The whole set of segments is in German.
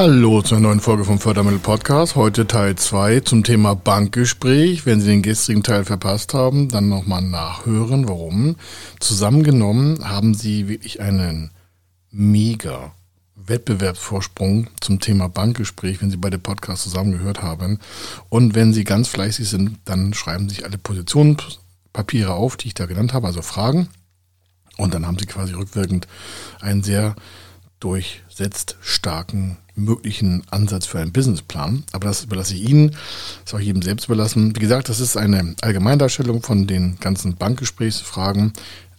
Hallo zu einer neuen Folge vom Fördermittel Podcast. Heute Teil 2 zum Thema Bankgespräch. Wenn Sie den gestrigen Teil verpasst haben, dann nochmal nachhören, warum. Zusammengenommen haben Sie wirklich einen mega Wettbewerbsvorsprung zum Thema Bankgespräch, wenn Sie beide Podcasts zusammengehört haben. Und wenn Sie ganz fleißig sind, dann schreiben Sie sich alle Positionspapiere auf, die ich da genannt habe, also Fragen. Und dann haben Sie quasi rückwirkend einen sehr durchsetzt starken möglichen Ansatz für einen Businessplan. Aber das überlasse ich Ihnen, das ist auch jedem selbst überlassen. Wie gesagt, das ist eine Allgemeindarstellung von den ganzen Bankgesprächsfragen.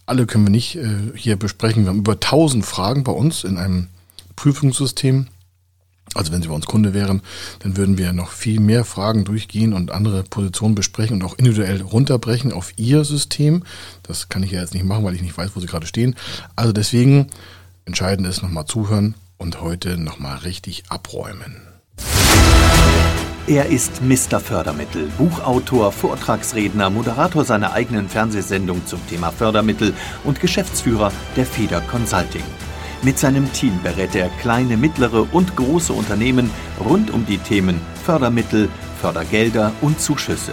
Alle können wir nicht äh, hier besprechen. Wir haben über 1000 Fragen bei uns in einem Prüfungssystem. Also wenn Sie bei uns Kunde wären, dann würden wir noch viel mehr Fragen durchgehen und andere Positionen besprechen und auch individuell runterbrechen auf Ihr System. Das kann ich ja jetzt nicht machen, weil ich nicht weiß, wo Sie gerade stehen. Also deswegen entscheidend ist nochmal zuhören und heute nochmal richtig abräumen. Er ist Mr. Fördermittel, Buchautor, Vortragsredner, Moderator seiner eigenen Fernsehsendung zum Thema Fördermittel und Geschäftsführer der Feder Consulting. Mit seinem Team berät er kleine, mittlere und große Unternehmen rund um die Themen Fördermittel, Fördergelder und Zuschüsse.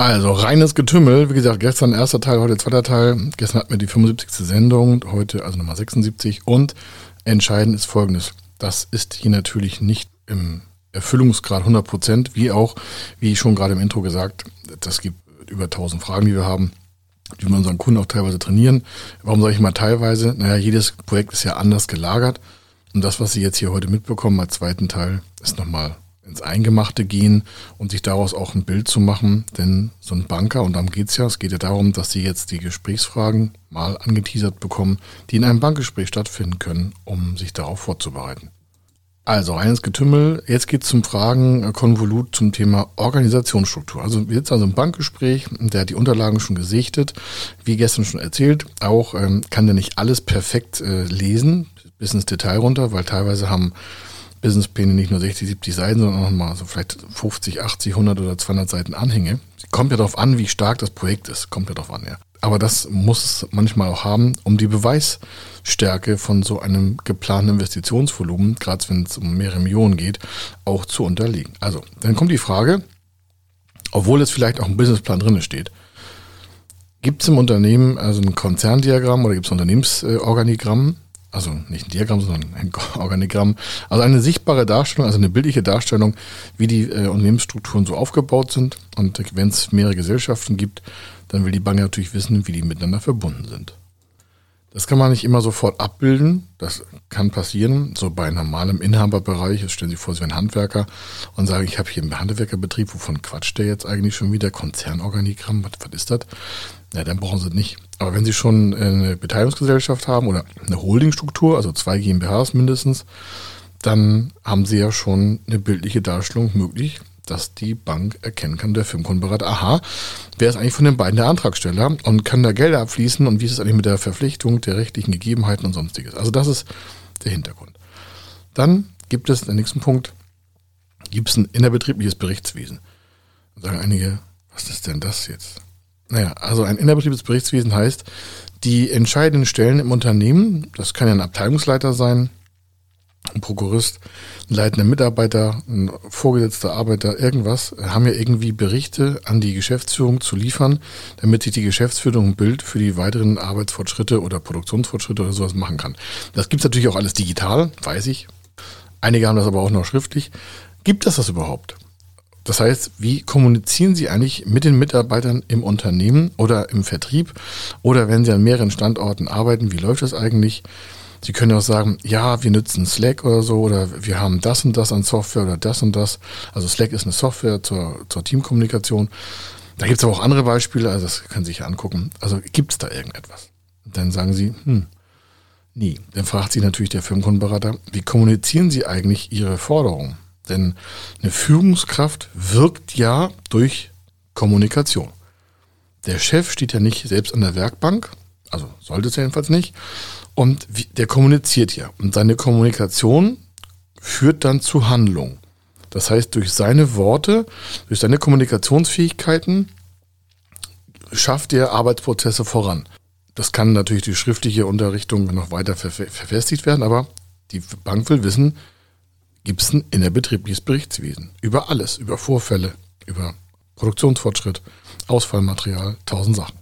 Also, reines Getümmel. Wie gesagt, gestern erster Teil, heute zweiter Teil. Gestern hatten wir die 75. Sendung, heute also Nummer 76. Und entscheidend ist folgendes. Das ist hier natürlich nicht im Erfüllungsgrad 100 Prozent, wie auch, wie ich schon gerade im Intro gesagt, das gibt über 1000 Fragen, die wir haben, die wir unseren Kunden auch teilweise trainieren. Warum sage ich mal teilweise? Naja, jedes Projekt ist ja anders gelagert. Und das, was Sie jetzt hier heute mitbekommen als zweiten Teil, ist nochmal ins Eingemachte gehen und sich daraus auch ein Bild zu machen. Denn so ein Banker, und darum geht's ja, es geht ja darum, dass Sie jetzt die Gesprächsfragen mal angeteasert bekommen, die in einem Bankgespräch stattfinden können, um sich darauf vorzubereiten. Also reines Getümmel. Jetzt geht's zum Fragenkonvolut äh, zum Thema Organisationsstruktur. Also wir sitzen also im Bankgespräch, der hat die Unterlagen schon gesichtet, wie gestern schon erzählt. Auch ähm, kann der nicht alles perfekt äh, lesen, bis ins Detail runter, weil teilweise haben Businesspläne nicht nur 60, 70 Seiten, sondern auch mal so vielleicht 50, 80, 100 oder 200 Seiten Anhänge. Kommt ja darauf an, wie stark das Projekt ist. Kommt ja darauf an, ja. Aber das muss es manchmal auch haben, um die Beweisstärke von so einem geplanten Investitionsvolumen, gerade wenn es um mehrere Millionen geht, auch zu unterliegen. Also, dann kommt die Frage, obwohl es vielleicht auch ein Businessplan drin steht, gibt es im Unternehmen also ein Konzerndiagramm oder gibt es ein Unternehmensorganigramm, also nicht ein Diagramm, sondern ein Organigramm, also eine sichtbare Darstellung, also eine bildliche Darstellung, wie die äh, Unternehmensstrukturen so aufgebaut sind. Und wenn es mehrere Gesellschaften gibt, dann will die Bank natürlich wissen, wie die miteinander verbunden sind. Das kann man nicht immer sofort abbilden. Das kann passieren. So bei normalem Inhaberbereich. Jetzt stellen Sie vor, Sie wären Handwerker und sagen, ich habe hier einen Handwerkerbetrieb. Wovon quatscht der jetzt eigentlich schon wieder? Konzernorganigramm, was, was ist das? Ja, dann brauchen Sie nicht. Aber wenn Sie schon eine Beteiligungsgesellschaft haben oder eine Holdingstruktur, also zwei GmbHs mindestens, dann haben Sie ja schon eine bildliche Darstellung möglich, dass die Bank erkennen kann, der Firmenkundenberater, aha, wer ist eigentlich von den beiden der Antragsteller und kann da Gelder abfließen und wie ist es eigentlich mit der Verpflichtung der rechtlichen Gegebenheiten und sonstiges. Also das ist der Hintergrund. Dann gibt es, den nächsten Punkt, gibt es ein innerbetriebliches Berichtswesen. Sagen einige, was ist denn das jetzt? Naja, also ein innerbetriebliches Berichtswesen heißt, die entscheidenden Stellen im Unternehmen, das kann ja ein Abteilungsleiter sein, ein Prokurist, ein leitender Mitarbeiter, ein vorgesetzter Arbeiter, irgendwas, haben ja irgendwie Berichte an die Geschäftsführung zu liefern, damit sich die Geschäftsführung ein Bild für die weiteren Arbeitsfortschritte oder Produktionsfortschritte oder sowas machen kann. Das gibt's natürlich auch alles digital, weiß ich. Einige haben das aber auch noch schriftlich. Gibt es das überhaupt? Das heißt, wie kommunizieren Sie eigentlich mit den Mitarbeitern im Unternehmen oder im Vertrieb oder wenn Sie an mehreren Standorten arbeiten, wie läuft das eigentlich? Sie können auch sagen, ja, wir nutzen Slack oder so oder wir haben das und das an Software oder das und das. Also Slack ist eine Software zur, zur Teamkommunikation. Da gibt es aber auch andere Beispiele, also das können Sie sich angucken. Also gibt es da irgendetwas? Dann sagen Sie, hm, nie. Dann fragt sich natürlich der Firmenkundenberater, wie kommunizieren Sie eigentlich Ihre Forderungen? Denn eine Führungskraft wirkt ja durch Kommunikation. Der Chef steht ja nicht selbst an der Werkbank, also sollte es jedenfalls nicht, und der kommuniziert ja. Und seine Kommunikation führt dann zu Handlung. Das heißt, durch seine Worte, durch seine Kommunikationsfähigkeiten schafft er Arbeitsprozesse voran. Das kann natürlich die schriftliche Unterrichtung noch weiter verfestigt werden, aber die Bank will wissen, gibt es ein innerbetriebliches Berichtswesen über alles, über Vorfälle, über Produktionsfortschritt, Ausfallmaterial, tausend Sachen.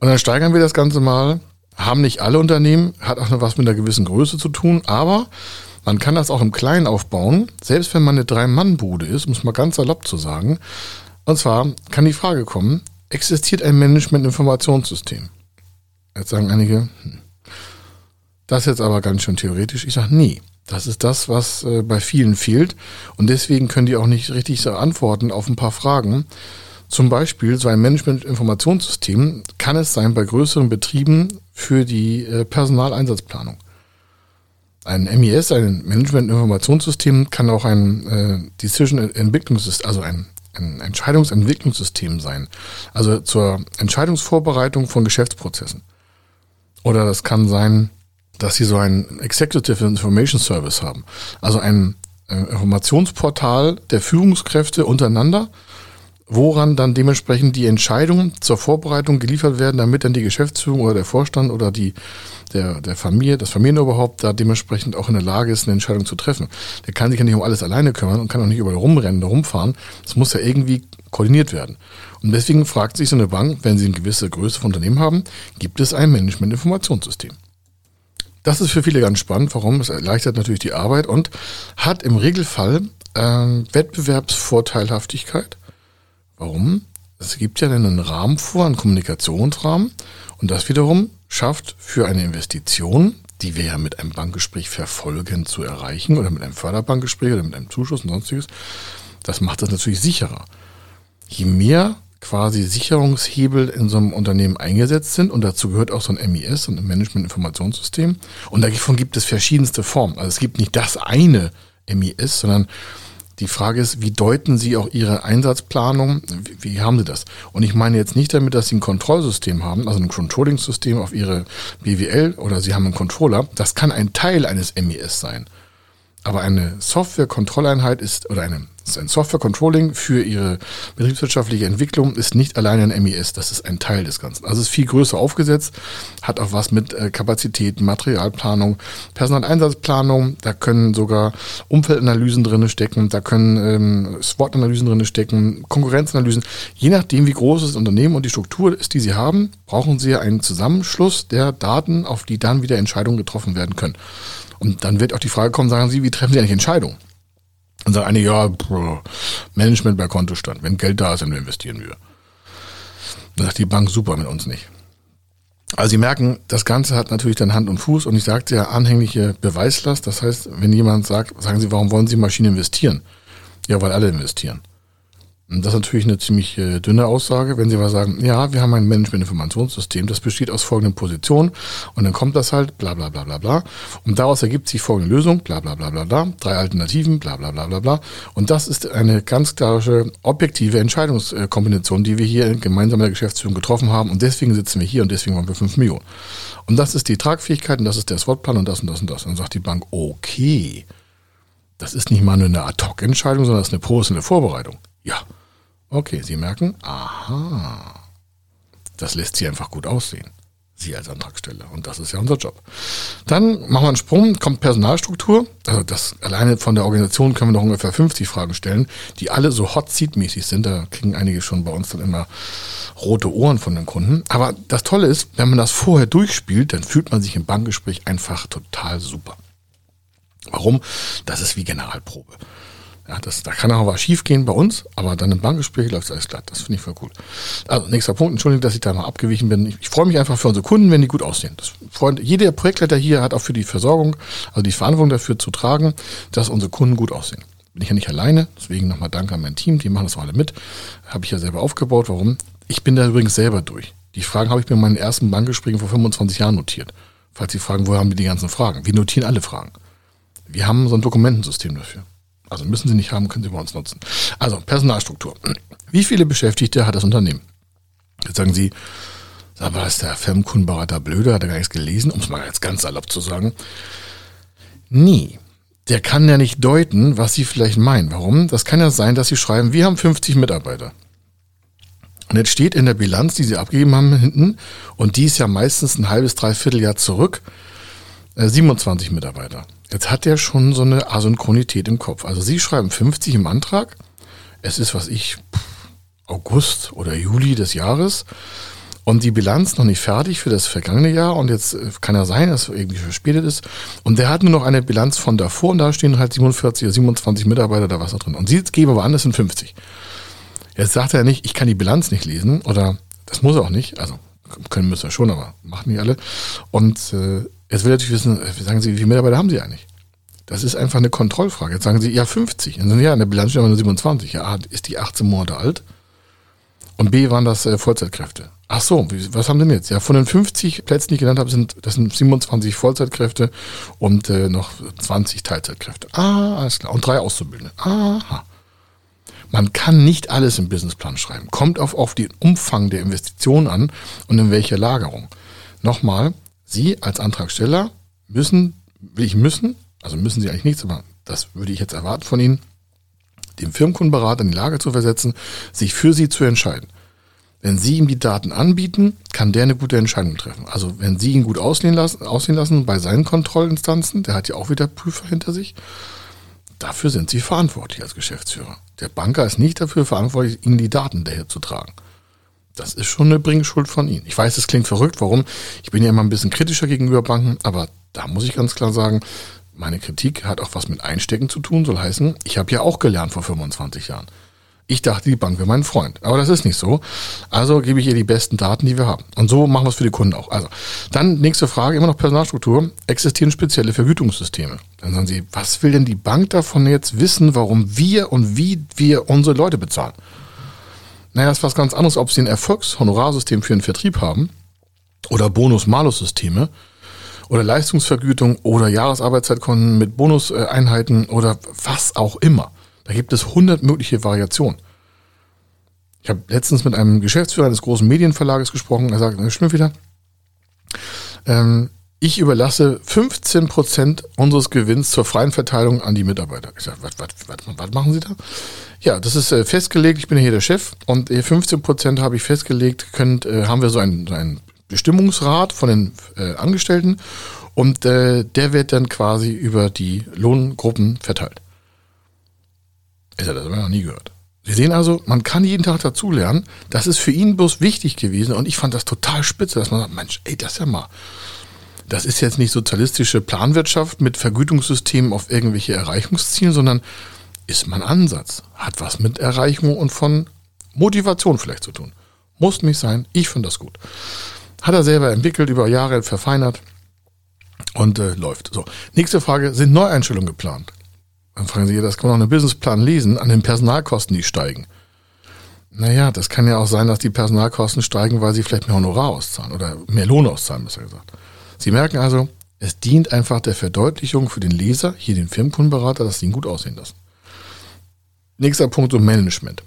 Und dann steigern wir das Ganze mal, haben nicht alle Unternehmen, hat auch noch was mit einer gewissen Größe zu tun, aber man kann das auch im Kleinen aufbauen, selbst wenn man eine Drei-Mann-Bude ist, muss man ganz salopp zu sagen. Und zwar kann die Frage kommen, existiert ein Management-Informationssystem? Jetzt sagen einige, hm, das jetzt aber ganz schön theoretisch. Ich sage, nee, das ist das, was äh, bei vielen fehlt. Und deswegen können die auch nicht richtig so antworten auf ein paar Fragen. Zum Beispiel so ein Management-Informationssystem kann es sein bei größeren Betrieben für die äh, Personaleinsatzplanung. Ein MES, ein Management-Informationssystem, kann auch ein äh, Decision-Entwicklungssystem, also ein, ein Entscheidungsentwicklungssystem sein. Also zur Entscheidungsvorbereitung von Geschäftsprozessen. Oder das kann sein, dass sie so ein Executive Information Service haben. Also ein äh, Informationsportal der Führungskräfte untereinander, woran dann dementsprechend die Entscheidungen zur Vorbereitung geliefert werden, damit dann die Geschäftsführung oder der Vorstand oder die, der, der Familie, das Familienoberhaupt da dementsprechend auch in der Lage ist, eine Entscheidung zu treffen. Der kann sich ja nicht um alles alleine kümmern und kann auch nicht überall rumrennen rumfahren. Das muss ja irgendwie koordiniert werden. Und deswegen fragt sich so eine Bank, wenn sie eine gewisse Größe von Unternehmen haben, gibt es ein Management-Informationssystem? Das ist für viele ganz spannend. Warum? Es erleichtert natürlich die Arbeit und hat im Regelfall äh, Wettbewerbsvorteilhaftigkeit Warum? Es gibt ja einen Rahmen vor, einen Kommunikationsrahmen. Und das wiederum schafft für eine Investition, die wir ja mit einem Bankgespräch verfolgen zu erreichen oder mit einem Förderbankgespräch oder mit einem Zuschuss und sonstiges, das macht das natürlich sicherer. Je mehr quasi Sicherungshebel in so einem Unternehmen eingesetzt sind und dazu gehört auch so ein MES, ein Management-Informationssystem. Und davon gibt es verschiedenste Formen. Also es gibt nicht das eine MES, sondern die Frage ist, wie deuten Sie auch Ihre Einsatzplanung? Wie, wie, haben Sie das? Und ich meine jetzt nicht damit, dass Sie ein Kontrollsystem haben, also ein Controlling-System auf Ihre BWL oder Sie haben einen Controller. Das kann ein Teil eines MES sein. Aber eine Software-Kontrolleinheit ist, oder eine, ein Software-Controlling für ihre betriebswirtschaftliche Entwicklung ist nicht alleine ein MES, das ist ein Teil des Ganzen. Also es ist viel größer aufgesetzt, hat auch was mit äh, Kapazitäten, Materialplanung, Personaleinsatzplanung, da können sogar Umfeldanalysen drinne stecken, da können ähm, SWOT-Analysen drinne stecken, Konkurrenzanalysen. Je nachdem, wie groß das Unternehmen und die Struktur ist, die sie haben, brauchen sie einen Zusammenschluss der Daten, auf die dann wieder Entscheidungen getroffen werden können. Und dann wird auch die Frage kommen, sagen Sie, wie treffen Sie eigentlich Entscheidungen? Und sagen einige, ja, Management bei Kontostand. Wenn Geld da ist, dann investieren wir. Dann sagt die Bank, super, mit uns nicht. Also Sie merken, das Ganze hat natürlich dann Hand und Fuß und ich sagte ja anhängliche Beweislast. Das heißt, wenn jemand sagt, sagen Sie, warum wollen Sie Maschinen investieren? Ja, weil alle investieren. Das ist natürlich eine ziemlich äh, dünne Aussage, wenn Sie mal sagen, ja, wir haben ein Management-Informationssystem, das besteht aus folgenden Positionen und dann kommt das halt, bla bla bla bla bla. Und daraus ergibt sich folgende Lösung, bla bla bla bla bla, drei Alternativen, bla bla bla bla bla. Und das ist eine ganz klare, objektive Entscheidungskombination, die wir hier gemeinsam in der Geschäftsführung getroffen haben. Und deswegen sitzen wir hier und deswegen wollen wir fünf Millionen. Und das ist die Tragfähigkeit und das ist der SWOT-Plan und das und das und das. Und dann sagt die Bank, okay, das ist nicht mal nur eine Ad-Hoc-Entscheidung, sondern das ist eine professionelle Vorbereitung. Ja. Okay, Sie merken, aha, das lässt Sie einfach gut aussehen. Sie als Antragsteller. Und das ist ja unser Job. Dann machen wir einen Sprung, kommt Personalstruktur. Also das alleine von der Organisation können wir noch ungefähr 50 Fragen stellen, die alle so Hot Seat-mäßig sind. Da kriegen einige schon bei uns dann immer rote Ohren von den Kunden. Aber das Tolle ist, wenn man das vorher durchspielt, dann fühlt man sich im Bankgespräch einfach total super. Warum? Das ist wie Generalprobe. Ja, das, da kann auch was schief gehen bei uns, aber dann im Bankgespräch läuft alles glatt. Das finde ich voll cool. Also nächster Punkt, Entschuldigung, dass ich da mal abgewichen bin. Ich, ich freue mich einfach für unsere Kunden, wenn die gut aussehen. Das freut, jeder Projektleiter hier hat auch für die Versorgung, also die Verantwortung dafür zu tragen, dass unsere Kunden gut aussehen. Bin ich ja nicht alleine, deswegen nochmal Danke an mein Team, die machen das auch alle mit. Habe ich ja selber aufgebaut. Warum? Ich bin da übrigens selber durch. Die Fragen habe ich mir in meinen ersten Bankgesprächen vor 25 Jahren notiert. Falls Sie fragen, woher haben wir die ganzen Fragen? Wir notieren alle Fragen. Wir haben so ein Dokumentensystem dafür. Also müssen Sie nicht haben, können Sie bei uns nutzen. Also Personalstruktur. Wie viele Beschäftigte hat das Unternehmen? Jetzt sagen Sie, sag ist der Firmenkundenberater blöde, hat er gar nichts gelesen, um es mal jetzt ganz salopp zu sagen. Nie. Der kann ja nicht deuten, was Sie vielleicht meinen. Warum? Das kann ja sein, dass Sie schreiben, wir haben 50 Mitarbeiter. Und jetzt steht in der Bilanz, die Sie abgegeben haben hinten, und die ist ja meistens ein halbes, dreiviertel Jahr zurück, 27 äh, Mitarbeiter. Jetzt hat der schon so eine Asynchronität im Kopf. Also Sie schreiben 50 im Antrag. Es ist, was ich, August oder Juli des Jahres. Und die Bilanz noch nicht fertig für das vergangene Jahr. Und jetzt äh, kann ja sein, dass es irgendwie verspätet ist. Und der hat nur noch eine Bilanz von davor. Und da stehen halt 47 oder 27 Mitarbeiter da was da drin. Und Sie geben aber an, das sind 50. Jetzt sagt er nicht, ich kann die Bilanz nicht lesen. Oder das muss er auch nicht. Also können müssen wir schon, aber machen nicht alle. Und äh, Jetzt will er natürlich wissen, äh, sagen Sie, wie viele Mitarbeiter haben Sie eigentlich? Das ist einfach eine Kontrollfrage. Jetzt sagen Sie, ja, 50. Dann sagen Sie, ja, in der Bilanz steht nur 27. Ja, A, ist die 18 Monate alt. Und B, waren das äh, Vollzeitkräfte. Ach so, wie, was haben Sie denn jetzt? Ja, von den 50 Plätzen, die ich genannt habe, sind, das sind 27 Vollzeitkräfte und äh, noch 20 Teilzeitkräfte. Ah, alles klar. Und drei Auszubildende. Aha. Man kann nicht alles im Businessplan schreiben. Kommt auf, auf den Umfang der Investition an und in welcher Lagerung. Nochmal, Sie als Antragsteller müssen, will ich müssen, also müssen Sie eigentlich nichts, aber das würde ich jetzt erwarten von Ihnen, dem Firmenkundenberater in die Lage zu versetzen, sich für Sie zu entscheiden. Wenn Sie ihm die Daten anbieten, kann der eine gute Entscheidung treffen. Also wenn Sie ihn gut aussehen lassen, aussehen lassen bei seinen Kontrollinstanzen, der hat ja auch wieder Prüfer hinter sich, dafür sind Sie verantwortlich als Geschäftsführer. Der Banker ist nicht dafür verantwortlich, Ihnen die Daten daher zu tragen. Das ist schon eine Bringschuld von Ihnen. Ich weiß, es klingt verrückt. Warum? Ich bin ja immer ein bisschen kritischer gegenüber Banken, aber da muss ich ganz klar sagen, meine Kritik hat auch was mit Einstecken zu tun, soll heißen, ich habe ja auch gelernt vor 25 Jahren. Ich dachte, die Bank wäre mein Freund. Aber das ist nicht so. Also gebe ich ihr die besten Daten, die wir haben. Und so machen wir es für die Kunden auch. Also, dann nächste Frage, immer noch Personalstruktur. Existieren spezielle Vergütungssysteme? Dann sagen Sie, was will denn die Bank davon jetzt wissen, warum wir und wie wir unsere Leute bezahlen? Naja, ist was ganz anderes, ob sie ein Erfolgshonorarsystem für den Vertrieb haben oder Bonus-Malus-Systeme oder Leistungsvergütung oder Jahresarbeitszeitkonten mit Bonuseinheiten oder was auch immer. Da gibt es hundert mögliche Variationen. Ich habe letztens mit einem Geschäftsführer eines großen Medienverlages gesprochen. Er sagt, wieder. Ähm, ich überlasse 15 Prozent unseres Gewinns zur freien Verteilung an die Mitarbeiter. Ich sage, was, was, was, was machen Sie da? Ja, das ist äh, festgelegt. Ich bin hier der Chef und 15 Prozent habe ich festgelegt. Könnt, äh, haben wir so einen, so einen Bestimmungsrat von den äh, Angestellten und äh, der wird dann quasi über die Lohngruppen verteilt. Ich sage, das habe ich noch nie gehört. Sie sehen also, man kann jeden Tag dazulernen. Das ist für ihn bloß wichtig gewesen und ich fand das total spitze, dass man sagt, Mensch, ey, das ist ja mal das ist jetzt nicht sozialistische Planwirtschaft mit Vergütungssystemen auf irgendwelche Erreichungsziele, sondern ist mein Ansatz. Hat was mit Erreichung und von Motivation vielleicht zu tun. Muss nicht sein. Ich finde das gut. Hat er selber entwickelt, über Jahre verfeinert und äh, läuft. So. Nächste Frage. Sind Neueinstellungen geplant? Dann fragen Sie, das kann man auch einen Businessplan lesen, an den Personalkosten, die steigen. Naja, das kann ja auch sein, dass die Personalkosten steigen, weil sie vielleicht mehr Honorar auszahlen oder mehr Lohn auszahlen, besser gesagt. Sie merken also, es dient einfach der Verdeutlichung für den Leser, hier den Firmenkundenberater, dass sie ihn gut aussehen lassen. Nächster Punkt, so Management.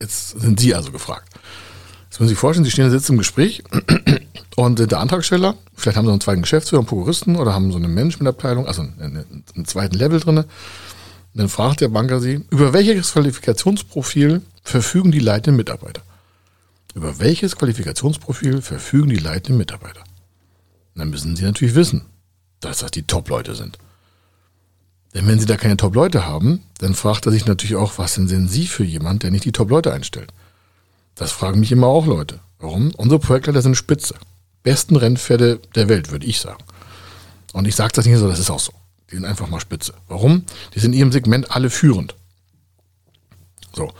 Jetzt sind Sie also gefragt. Jetzt müssen Sie sich vorstellen, Sie stehen sitzen im Gespräch und der Antragsteller, vielleicht haben Sie einen zweiten Geschäftsführer, einen Prokuristen oder haben so eine Managementabteilung, also einen zweiten Level drin. Dann fragt der Banker Sie, über welches Qualifikationsprofil verfügen die leitenden Mitarbeiter? Über welches Qualifikationsprofil verfügen die leitenden Mitarbeiter? Dann müssen Sie natürlich wissen, dass das die Top-Leute sind. Denn wenn Sie da keine Top-Leute haben, dann fragt er sich natürlich auch, was denn sind Sie für jemand, der nicht die Top-Leute einstellt? Das fragen mich immer auch Leute. Warum? Unsere Projektleiter sind Spitze. Besten Rennpferde der Welt, würde ich sagen. Und ich sage das nicht so, das ist auch so. Die sind einfach mal spitze. Warum? Die sind in ihrem Segment alle führend. So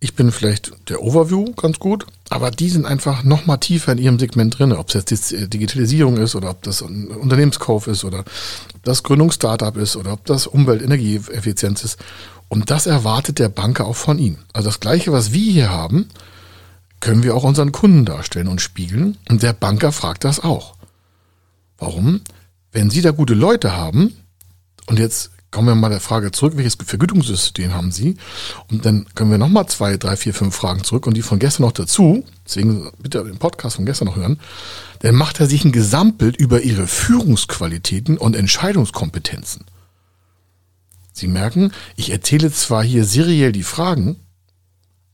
ich bin vielleicht der Overview ganz gut, aber die sind einfach noch mal tiefer in ihrem Segment drin. Ob es jetzt die Digitalisierung ist oder ob das ein Unternehmenskauf ist oder ob das Gründungsstartup ist oder ob das Umwelt-Energieeffizienz ist. Und das erwartet der Banker auch von ihm. Also das Gleiche, was wir hier haben, können wir auch unseren Kunden darstellen und spiegeln. Und der Banker fragt das auch. Warum? Wenn Sie da gute Leute haben und jetzt kommen wir mal der Frage zurück, welches Vergütungssystem haben Sie? Und dann können wir nochmal zwei, drei, vier, fünf Fragen zurück und die von gestern noch dazu, deswegen bitte den Podcast von gestern noch hören, dann macht er sich ein Gesamtbild über Ihre Führungsqualitäten und Entscheidungskompetenzen. Sie merken, ich erzähle zwar hier seriell die Fragen,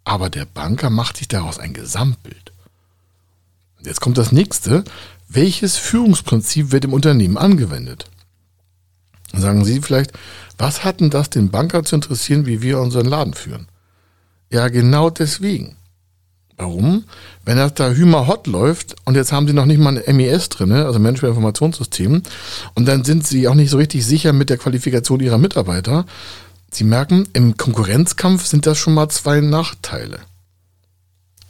aber der Banker macht sich daraus ein Gesamtbild. Jetzt kommt das nächste. Welches Führungsprinzip wird im Unternehmen angewendet? Sagen Sie vielleicht, was hat denn das den Banker zu interessieren, wie wir unseren Laden führen? Ja, genau deswegen. Warum? Wenn das da Hümer Hot läuft und jetzt haben sie noch nicht mal ein MES drin, also Management-Informationssystem, und dann sind sie auch nicht so richtig sicher mit der Qualifikation ihrer Mitarbeiter. Sie merken, im Konkurrenzkampf sind das schon mal zwei Nachteile.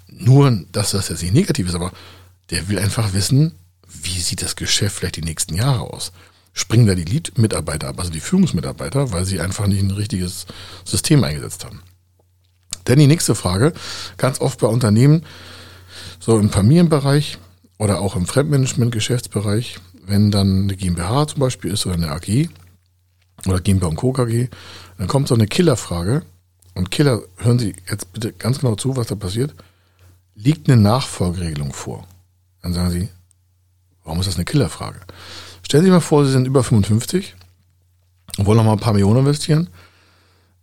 Nur, dass das jetzt nicht negativ ist, aber der will einfach wissen, wie sieht das Geschäft vielleicht die nächsten Jahre aus? Springen da die Lead-Mitarbeiter ab, also die Führungsmitarbeiter, weil sie einfach nicht ein richtiges System eingesetzt haben. Denn die nächste Frage, ganz oft bei Unternehmen, so im Familienbereich oder auch im Fremdmanagement-Geschäftsbereich, wenn dann eine GmbH zum Beispiel ist oder eine AG oder GmbH und Co. KG, dann kommt so eine Killerfrage. Und Killer, hören Sie jetzt bitte ganz genau zu, was da passiert. Liegt eine Nachfolgeregelung vor? Dann sagen Sie, warum ist das eine Killerfrage? Stellen Sie sich mal vor, Sie sind über 55 und wollen noch mal ein paar Millionen investieren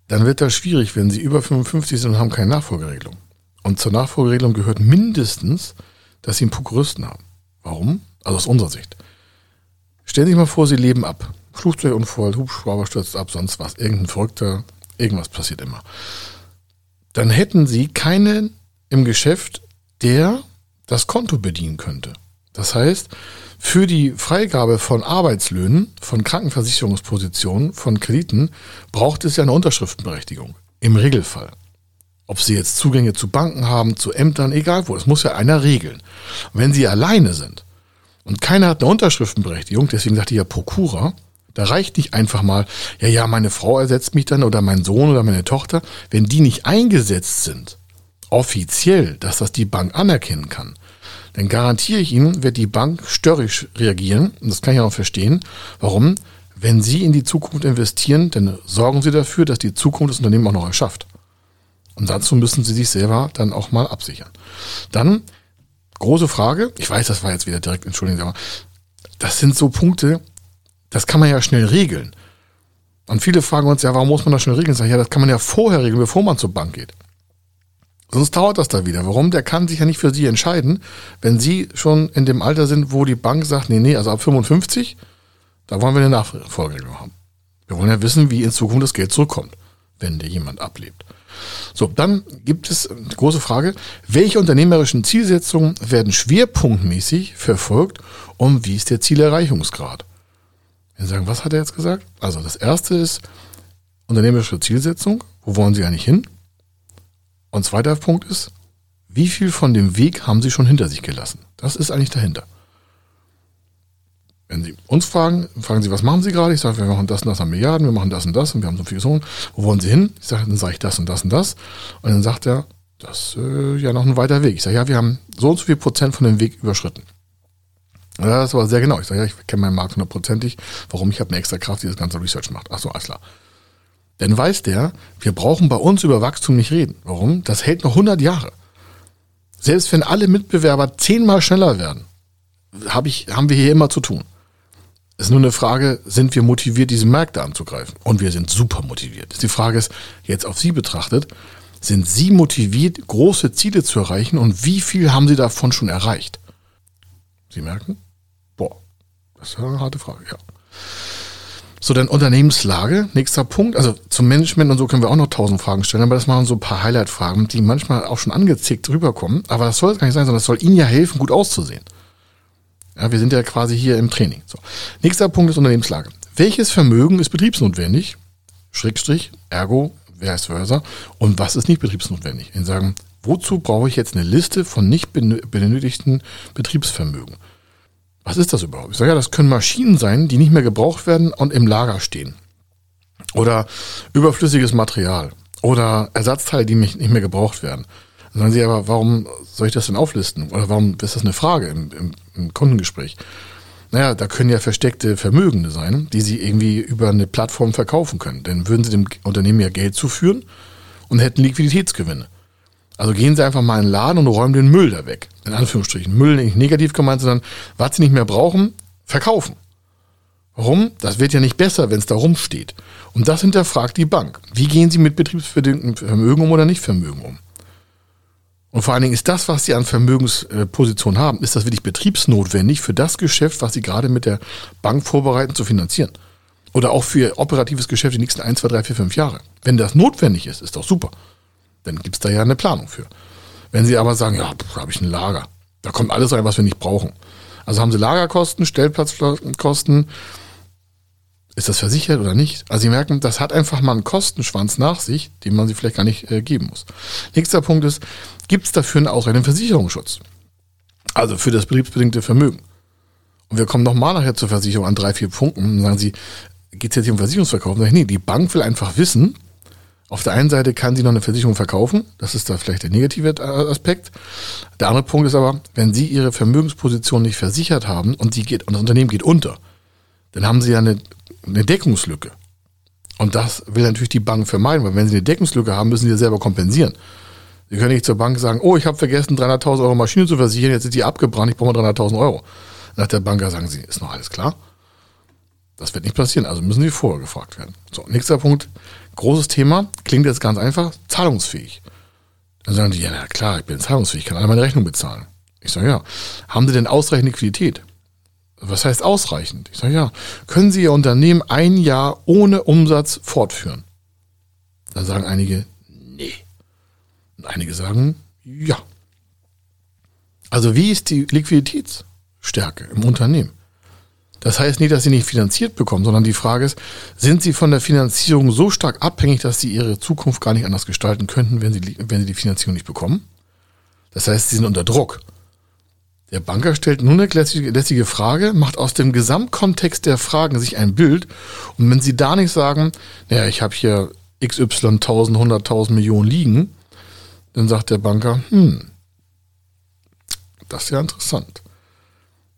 dann wird das schwierig, wenn sie über 55 sind und haben keine Nachfolgeregelung. Und zur Nachfolgeregelung gehört mindestens, dass sie einen Prokuristen haben. Warum? Also aus unserer Sicht. Stellen Sie sich mal vor, Sie leben ab. Flugzeugunfall, Hubschrauber stürzt ab, sonst was. Irgendein Verrückter, irgendwas passiert immer. Dann hätten Sie keinen im Geschäft, der das Konto bedienen könnte. Das heißt, für die Freigabe von Arbeitslöhnen, von Krankenversicherungspositionen, von Krediten braucht es ja eine Unterschriftenberechtigung. Im Regelfall. Ob Sie jetzt Zugänge zu Banken haben, zu Ämtern, egal wo, das muss ja einer regeln. wenn Sie alleine sind und keiner hat eine Unterschriftenberechtigung, deswegen sagte ich ja Prokura, da reicht nicht einfach mal, ja, ja, meine Frau ersetzt mich dann oder mein Sohn oder meine Tochter. Wenn die nicht eingesetzt sind, offiziell, dass das die Bank anerkennen kann, dann garantiere ich Ihnen, wird die Bank störrisch reagieren. Und das kann ich auch verstehen. Warum? Wenn Sie in die Zukunft investieren, dann sorgen Sie dafür, dass die Zukunft das Unternehmen auch noch erschafft. Und dazu müssen Sie sich selber dann auch mal absichern. Dann, große Frage. Ich weiß, das war jetzt wieder direkt, entschuldigen Sie, aber das sind so Punkte, das kann man ja schnell regeln. Und viele fragen uns ja, warum muss man das schnell regeln? Ich sage, ja, das kann man ja vorher regeln, bevor man zur Bank geht. Sonst dauert das da wieder. Warum? Der kann sich ja nicht für Sie entscheiden, wenn Sie schon in dem Alter sind, wo die Bank sagt, nee, nee, also ab 55, da wollen wir eine Nachfolgeregelung haben. Wir wollen ja wissen, wie in Zukunft das Geld zurückkommt, wenn dir jemand ablebt. So, dann gibt es die große Frage, welche unternehmerischen Zielsetzungen werden schwerpunktmäßig verfolgt und wie ist der Zielerreichungsgrad? Wir sagen, was hat er jetzt gesagt? Also das erste ist unternehmerische Zielsetzung. Wo wollen Sie eigentlich hin? Und zweiter Punkt ist, wie viel von dem Weg haben Sie schon hinter sich gelassen? Das ist eigentlich dahinter. Wenn Sie uns fragen, fragen Sie, was machen Sie gerade? Ich sage, wir machen das und das an Milliarden, wir machen das und das und wir haben so viel Sohn. Wo wollen Sie hin? Ich sage, dann sage ich das und das und das. Und dann sagt er, das ist äh, ja noch ein weiter Weg. Ich sage, ja, wir haben so und so viel Prozent von dem Weg überschritten. Ja, das war sehr genau. Ich sage, ja, ich kenne meinen Markt hundertprozentig. Warum? Ich habe eine extra Kraft, die das ganze Research macht. Ach so, alles klar. Dann weiß der, wir brauchen bei uns über Wachstum nicht reden. Warum? Das hält noch 100 Jahre. Selbst wenn alle Mitbewerber zehnmal schneller werden, hab ich, haben wir hier immer zu tun. Es ist nur eine Frage, sind wir motiviert, diese Märkte anzugreifen? Und wir sind super motiviert. Die Frage ist, jetzt auf Sie betrachtet, sind Sie motiviert, große Ziele zu erreichen und wie viel haben Sie davon schon erreicht? Sie merken? Boah, das ist eine harte Frage, ja. So, dann Unternehmenslage, nächster Punkt. Also zum Management und so können wir auch noch tausend Fragen stellen, aber das machen so ein paar Highlight-Fragen, die manchmal auch schon angezickt rüberkommen. Aber das soll es gar nicht sein, sondern das soll Ihnen ja helfen, gut auszusehen. Ja, wir sind ja quasi hier im Training. So. Nächster Punkt ist Unternehmenslage. Welches Vermögen ist betriebsnotwendig? Schrägstrich, ergo, vice versa. Und was ist nicht betriebsnotwendig? Sie sagen, wozu brauche ich jetzt eine Liste von nicht benötigten Betriebsvermögen? Was ist das überhaupt? Ich sage, ja, das können Maschinen sein, die nicht mehr gebraucht werden und im Lager stehen. Oder überflüssiges Material. Oder Ersatzteile, die nicht mehr gebraucht werden. Dann sagen Sie aber, warum soll ich das denn auflisten? Oder warum ist das eine Frage im, im, im Kundengespräch? naja, da können ja versteckte Vermögende sein, die sie irgendwie über eine Plattform verkaufen können. Denn würden sie dem Unternehmen ja Geld zuführen und hätten Liquiditätsgewinne. Also gehen Sie einfach mal in den Laden und räumen den Müll da weg. In Anführungsstrichen. Müll nicht negativ gemeint, sondern was Sie nicht mehr brauchen, verkaufen. Warum? Das wird ja nicht besser, wenn es da rumsteht. Und das hinterfragt die Bank. Wie gehen Sie mit betriebsbedingtem Vermögen um oder nicht Vermögen um? Und vor allen Dingen ist das, was Sie an Vermögensposition haben, ist das wirklich betriebsnotwendig für das Geschäft, was Sie gerade mit der Bank vorbereiten zu finanzieren? Oder auch für Ihr operatives Geschäft die nächsten 1, 2, 3, 4, 5 Jahre. Wenn das notwendig ist, ist doch super. Dann gibt es da ja eine Planung für. Wenn Sie aber sagen, ja, da habe ich ein Lager, da kommt alles rein, was wir nicht brauchen. Also haben Sie Lagerkosten, Stellplatzkosten, ist das versichert oder nicht? Also Sie merken, das hat einfach mal einen Kostenschwanz nach sich, den man sich vielleicht gar nicht äh, geben muss. Nächster Punkt ist, gibt es dafür einen ausreichenden Versicherungsschutz? Also für das betriebsbedingte Vermögen. Und wir kommen nochmal nachher zur Versicherung an drei, vier Punkten. Und sagen Sie, geht es jetzt hier um Versicherungsverkauf? Sag ich, nee, die Bank will einfach wissen, auf der einen Seite kann sie noch eine Versicherung verkaufen, das ist da vielleicht der negative Aspekt. Der andere Punkt ist aber, wenn Sie Ihre Vermögensposition nicht versichert haben und, die geht, und das Unternehmen geht unter, dann haben Sie ja eine eine Deckungslücke. Und das will natürlich die Bank vermeiden, weil wenn sie eine Deckungslücke haben, müssen sie selber kompensieren. Sie können nicht zur Bank sagen, oh, ich habe vergessen, 300.000 Euro Maschine zu versichern, jetzt sind die abgebrannt, ich brauche mal 300.000 Euro. Nach der Banker sagen sie, ist noch alles klar? Das wird nicht passieren, also müssen sie vorher gefragt werden. So, nächster Punkt, großes Thema, klingt jetzt ganz einfach, zahlungsfähig. Dann sagen die, ja, na klar, ich bin zahlungsfähig, kann alle meine Rechnung bezahlen. Ich sage, ja. Haben Sie denn ausreichend Liquidität? Was heißt ausreichend? Ich sage, ja, können Sie Ihr Unternehmen ein Jahr ohne Umsatz fortführen? Da sagen einige, nee. Und einige sagen, ja. Also wie ist die Liquiditätsstärke im Unternehmen? Das heißt nicht, dass Sie nicht finanziert bekommen, sondern die Frage ist, sind Sie von der Finanzierung so stark abhängig, dass Sie Ihre Zukunft gar nicht anders gestalten könnten, wenn Sie, wenn Sie die Finanzierung nicht bekommen? Das heißt, Sie sind unter Druck. Der Banker stellt nun eine lässige Frage, macht aus dem Gesamtkontext der Fragen sich ein Bild und wenn Sie da nicht sagen, naja, ich habe hier XY 1000, 100.000 Millionen liegen, dann sagt der Banker, hm, das ist ja interessant.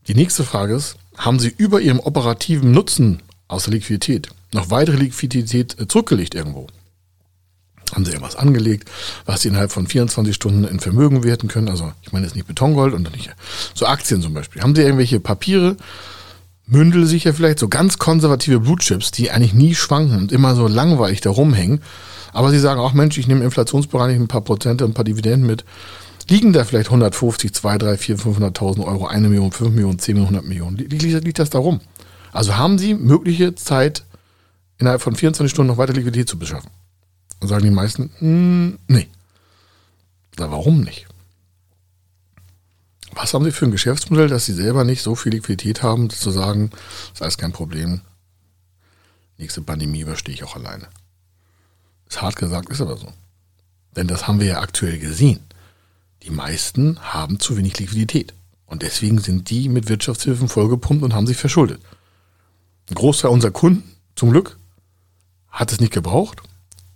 Die nächste Frage ist, haben Sie über Ihrem operativen Nutzen aus der Liquidität noch weitere Liquidität zurückgelegt irgendwo? haben sie irgendwas angelegt, was sie innerhalb von 24 Stunden in Vermögen werten können. Also ich meine jetzt nicht Betongold und nicht so Aktien zum Beispiel. Haben sie irgendwelche Papiere, Mündel sicher vielleicht, so ganz konservative Blutchips, die eigentlich nie schwanken und immer so langweilig da rumhängen. Aber sie sagen auch, Mensch, ich nehme inflationsbereinigt ein paar Prozente, ein paar Dividenden mit. Liegen da vielleicht 150, 2, 3, 4, 500.000 Euro, 1 Million, 5 Millionen, 10 Millionen, 100 Millionen? Liegt, liegt das da rum? Also haben sie mögliche Zeit, innerhalb von 24 Stunden noch weiter Liquidität zu beschaffen? Dann sagen die meisten, hm, nee. Na, warum nicht? Was haben sie für ein Geschäftsmodell, dass sie selber nicht so viel Liquidität haben, zu sagen, das ist kein Problem. Nächste Pandemie überstehe ich auch alleine. Ist hart gesagt, ist aber so. Denn das haben wir ja aktuell gesehen. Die meisten haben zu wenig Liquidität. Und deswegen sind die mit Wirtschaftshilfen vollgepumpt und haben sich verschuldet. Ein Großteil unserer Kunden, zum Glück, hat es nicht gebraucht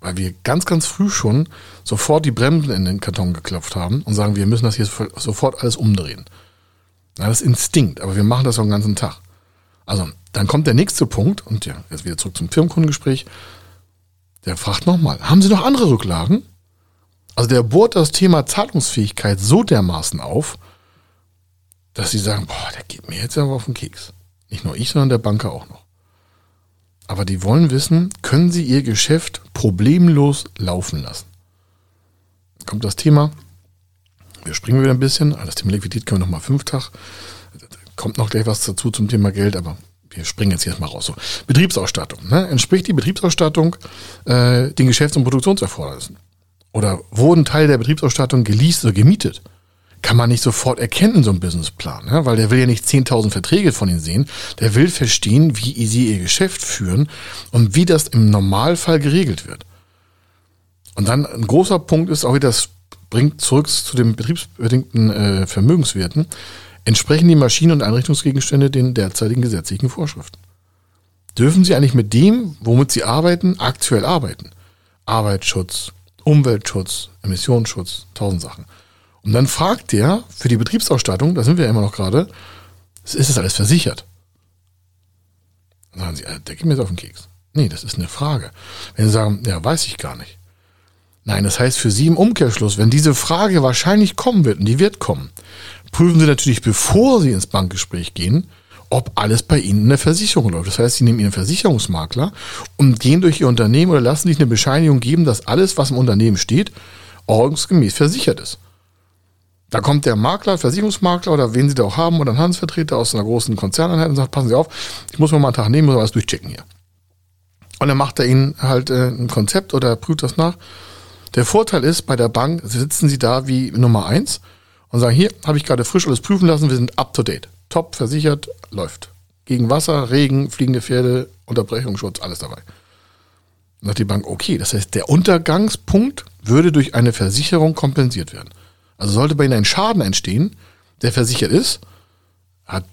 weil wir ganz, ganz früh schon sofort die Bremsen in den Karton geklopft haben und sagen, wir müssen das hier sofort alles umdrehen. Ja, das ist Instinkt, aber wir machen das auch den ganzen Tag. Also, dann kommt der nächste Punkt und ja, jetzt wieder zurück zum Firmenkundengespräch. Der fragt nochmal, haben Sie noch andere Rücklagen? Also der bohrt das Thema Zahlungsfähigkeit so dermaßen auf, dass sie sagen, boah, der geht mir jetzt aber auf den Keks. Nicht nur ich, sondern der Banker auch noch. Aber die wollen wissen, können sie ihr Geschäft problemlos laufen lassen? Kommt das Thema. Wir springen wieder ein bisschen. Ah, das Thema Liquidität können wir nochmal fünf Tag. Kommt noch gleich was dazu zum Thema Geld, aber wir springen jetzt erstmal raus. So, Betriebsausstattung. Ne? Entspricht die Betriebsausstattung äh, den Geschäfts- und Produktionserfordernissen? Oder wurden Teile der Betriebsausstattung geleast oder gemietet? kann man nicht sofort erkennen so einem Businessplan, ne? weil der will ja nicht 10.000 Verträge von ihnen sehen, der will verstehen, wie sie ihr Geschäft führen und wie das im Normalfall geregelt wird. Und dann ein großer Punkt ist auch wieder, das bringt zurück zu den betriebsbedingten äh, Vermögenswerten, entsprechen die Maschinen und Einrichtungsgegenstände den derzeitigen gesetzlichen Vorschriften. Dürfen sie eigentlich mit dem, womit sie arbeiten, aktuell arbeiten? Arbeitsschutz, Umweltschutz, Emissionsschutz, tausend Sachen. Und dann fragt der für die Betriebsausstattung, da sind wir ja immer noch gerade, ist das alles versichert? Dann sagen sie, äh, der geht mir jetzt auf den Keks. Nee, das ist eine Frage. Wenn sie sagen, ja, weiß ich gar nicht. Nein, das heißt für Sie im Umkehrschluss, wenn diese Frage wahrscheinlich kommen wird, und die wird kommen, prüfen Sie natürlich, bevor Sie ins Bankgespräch gehen, ob alles bei Ihnen in der Versicherung läuft. Das heißt, Sie nehmen Ihren Versicherungsmakler und gehen durch Ihr Unternehmen oder lassen sich eine Bescheinigung geben, dass alles, was im Unternehmen steht, ordnungsgemäß versichert ist. Da kommt der Makler, Versicherungsmakler oder wen Sie da auch haben oder ein Handelsvertreter aus einer großen Konzerneinheit und sagt, passen Sie auf, ich muss mir mal einen Tag nehmen, muss mal was durchchecken hier. Und dann macht er Ihnen halt äh, ein Konzept oder prüft das nach. Der Vorteil ist, bei der Bank sitzen Sie da wie Nummer eins und sagen, hier habe ich gerade frisch alles prüfen lassen, wir sind up to date top versichert, läuft. Gegen Wasser, Regen, fliegende Pferde, Unterbrechungsschutz, alles dabei. Und sagt die Bank, okay, das heißt, der Untergangspunkt würde durch eine Versicherung kompensiert werden. Also sollte bei Ihnen ein Schaden entstehen, der versichert ist, hat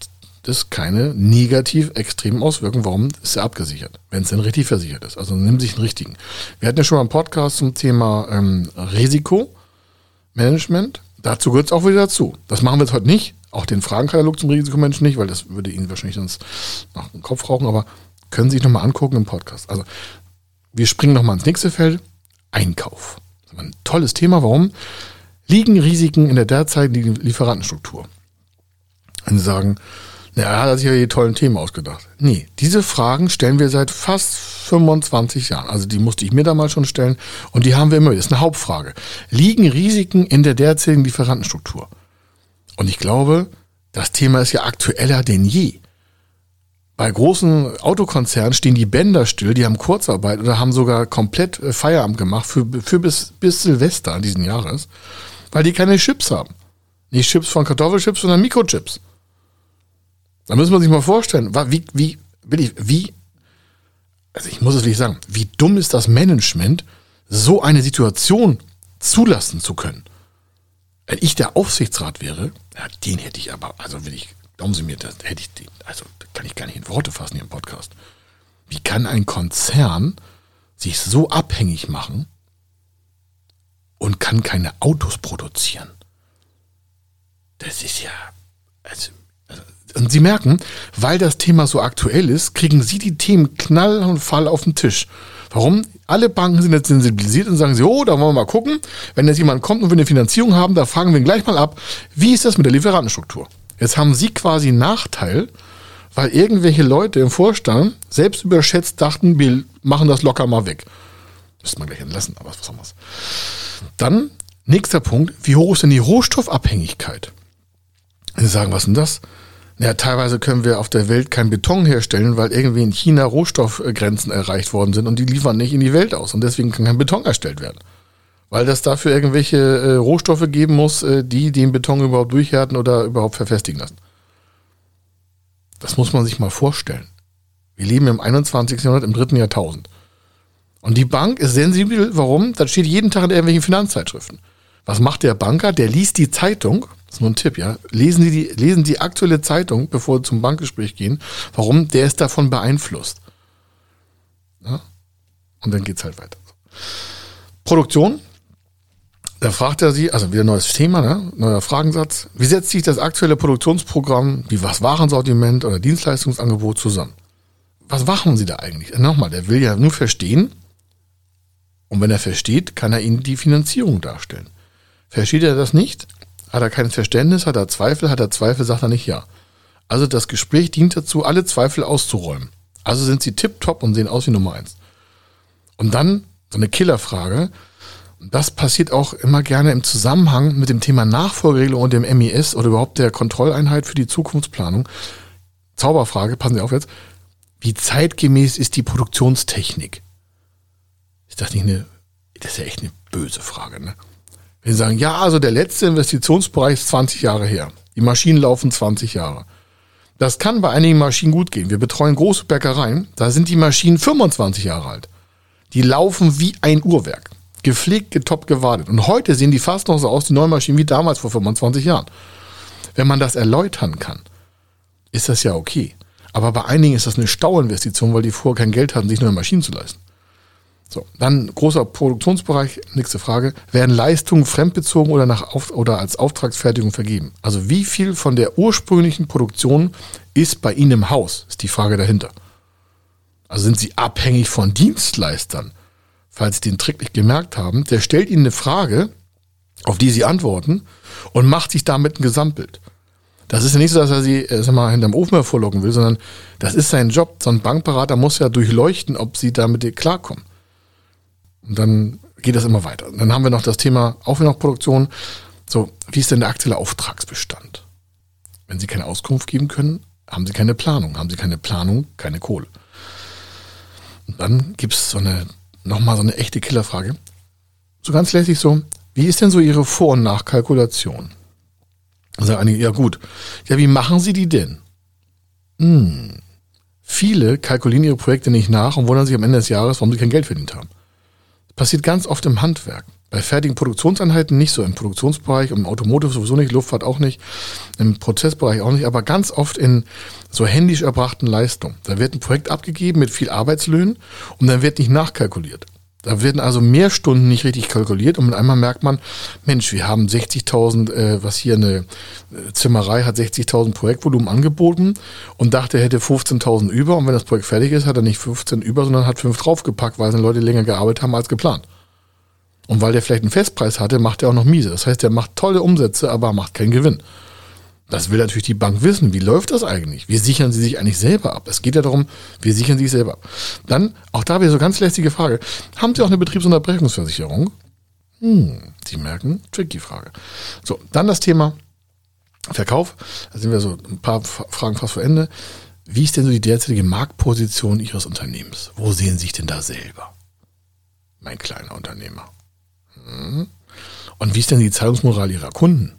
das keine negativ extremen Auswirkungen. Warum ist er abgesichert? Wenn es denn richtig versichert ist. Also nimm sich einen richtigen. Wir hatten ja schon mal einen Podcast zum Thema ähm, Risikomanagement. Dazu gehört es auch wieder dazu. Das machen wir jetzt heute nicht. Auch den Fragenkatalog zum Risikomenschen nicht, weil das würde Ihnen wahrscheinlich sonst nach dem Kopf rauchen, aber können Sie sich nochmal angucken im Podcast. Also, wir springen nochmal ins nächste Feld. Einkauf. Das ist ein tolles Thema. Warum? Liegen Risiken in der derzeitigen Lieferantenstruktur? Und Sie sagen, na, er hat sich ja die tollen Themen ausgedacht. Nee, diese Fragen stellen wir seit fast 25 Jahren. Also die musste ich mir damals schon stellen und die haben wir immer. Das ist eine Hauptfrage. Liegen Risiken in der derzeitigen Lieferantenstruktur? Und ich glaube, das Thema ist ja aktueller denn je. Bei großen Autokonzernen stehen die Bänder still, die haben Kurzarbeit oder haben sogar komplett äh, Feierabend gemacht für, für bis, bis Silvester diesen Jahres, weil die keine Chips haben. Nicht Chips von Kartoffelchips, sondern Mikrochips. Da muss man sich mal vorstellen, wie, wie, will ich, wie, also ich muss es wirklich sagen, wie dumm ist das Management, so eine Situation zulassen zu können? Wenn ich der Aufsichtsrat wäre, ja, den hätte ich aber, also will ich, glauben Sie mir, das hätte ich den, also kann ich gar nicht in Worte fassen hier im Podcast. Wie kann ein Konzern sich so abhängig machen und kann keine Autos produzieren? Das ist ja, also, also, und Sie merken, weil das Thema so aktuell ist, kriegen Sie die Themen knall und fall auf den Tisch. Warum? Alle Banken sind jetzt sensibilisiert und sagen sie, oh, da wollen wir mal gucken. Wenn jetzt jemand kommt und wir eine Finanzierung haben, da fragen wir ihn gleich mal ab, wie ist das mit der Lieferantenstruktur? Jetzt haben sie quasi einen Nachteil, weil irgendwelche Leute im Vorstand selbst überschätzt dachten, wir machen das locker mal weg. Müsste man gleich entlassen, aber was haben wir Dann, nächster Punkt, wie hoch ist denn die Rohstoffabhängigkeit? Sie sagen, was ist denn das? Ja, teilweise können wir auf der Welt kein Beton herstellen, weil irgendwie in China Rohstoffgrenzen erreicht worden sind und die liefern nicht in die Welt aus. Und deswegen kann kein Beton erstellt werden. Weil das dafür irgendwelche äh, Rohstoffe geben muss, äh, die den Beton überhaupt durchhärten oder überhaupt verfestigen lassen. Das muss man sich mal vorstellen. Wir leben im 21. Jahrhundert, im dritten Jahrtausend. Und die Bank ist sensibel, warum? Das steht jeden Tag in irgendwelchen Finanzzeitschriften. Was macht der Banker? Der liest die Zeitung das ist nur ein Tipp, ja. Lesen Sie die, lesen Sie aktuelle Zeitung, bevor Sie zum Bankgespräch gehen. Warum? Der ist davon beeinflusst. Ja? Und dann geht's halt weiter. Produktion. Da fragt er Sie, also wieder neues Thema, ne? neuer Fragensatz. Wie setzt sich das aktuelle Produktionsprogramm, wie was Warensortiment oder Dienstleistungsangebot zusammen? Was machen Sie da eigentlich? Nochmal, der will ja nur verstehen. Und wenn er versteht, kann er Ihnen die Finanzierung darstellen. Versteht er das nicht, hat er kein Verständnis, hat er Zweifel, hat er Zweifel, sagt er nicht ja. Also das Gespräch dient dazu, alle Zweifel auszuräumen. Also sind sie tipptopp und sehen aus wie Nummer eins. Und dann so eine Killerfrage. Das passiert auch immer gerne im Zusammenhang mit dem Thema Nachfolgeregelung und dem MIS oder überhaupt der Kontrolleinheit für die Zukunftsplanung. Zauberfrage, passen Sie auf jetzt. Wie zeitgemäß ist die Produktionstechnik? Ist das nicht eine, das ist ja echt eine böse Frage, ne? Wenn Sie sagen, ja, also der letzte Investitionsbereich ist 20 Jahre her. Die Maschinen laufen 20 Jahre. Das kann bei einigen Maschinen gut gehen. Wir betreuen große Bäckereien, da sind die Maschinen 25 Jahre alt. Die laufen wie ein Uhrwerk. Gepflegt, getoppt, gewartet. Und heute sehen die fast noch so aus, die neuen Maschinen, wie damals vor 25 Jahren. Wenn man das erläutern kann, ist das ja okay. Aber bei einigen ist das eine Stauinvestition, weil die vorher kein Geld hatten, sich neue Maschinen zu leisten. So, dann großer Produktionsbereich, nächste Frage. Werden Leistungen fremdbezogen oder, nach Auf oder als Auftragsfertigung vergeben? Also wie viel von der ursprünglichen Produktion ist bei Ihnen im Haus, ist die Frage dahinter. Also sind Sie abhängig von Dienstleistern? Falls Sie den Trick nicht gemerkt haben, der stellt Ihnen eine Frage, auf die Sie antworten und macht sich damit ein Gesamtbild. Das ist ja nicht so, dass er sie äh, sag mal, hinterm Ofen hervorlocken will, sondern das ist sein Job. So ein Bankberater muss ja durchleuchten, ob sie damit klarkommen. Und dann geht das immer weiter. Und dann haben wir noch das Thema auch wieder noch Produktion. So, wie ist denn der aktuelle Auftragsbestand? Wenn Sie keine Auskunft geben können, haben Sie keine Planung. Haben Sie keine Planung, keine Kohle. Und dann gibt es so eine, nochmal so eine echte Killerfrage. So ganz lässig so, wie ist denn so Ihre Vor- und Nachkalkulation? Dann sagen einige, ja gut. Ja, wie machen Sie die denn? Hm. Viele kalkulieren ihre Projekte nicht nach und wundern sich am Ende des Jahres, warum sie kein Geld verdient haben. Passiert ganz oft im Handwerk. Bei fertigen Produktionseinheiten nicht so, im Produktionsbereich, im Automotive sowieso nicht, Luftfahrt auch nicht, im Prozessbereich auch nicht, aber ganz oft in so händisch erbrachten Leistungen. Da wird ein Projekt abgegeben mit viel Arbeitslöhnen und dann wird nicht nachkalkuliert. Da werden also mehr Stunden nicht richtig kalkuliert und mit einmal merkt man, Mensch, wir haben 60.000, äh, was hier eine äh, Zimmerei hat 60.000 Projektvolumen angeboten und dachte, er hätte 15.000 über und wenn das Projekt fertig ist, hat er nicht 15 über, sondern hat 5 draufgepackt, weil seine Leute länger gearbeitet haben als geplant. Und weil der vielleicht einen Festpreis hatte, macht er auch noch miese. Das heißt, er macht tolle Umsätze, aber macht keinen Gewinn. Das will natürlich die Bank wissen. Wie läuft das eigentlich? Wie sichern sie sich eigentlich selber ab? Es geht ja darum, wir sichern sich selber ab. Dann, auch da wäre so ganz lästige Frage. Haben Sie auch eine Betriebsunterbrechungsversicherung? Hm, Sie merken, tricky Frage. So, dann das Thema Verkauf. Da sind wir so ein paar Fragen fast vor Ende. Wie ist denn so die derzeitige Marktposition Ihres Unternehmens? Wo sehen Sie sich denn da selber? Mein kleiner Unternehmer. Hm. Und wie ist denn die Zahlungsmoral Ihrer Kunden?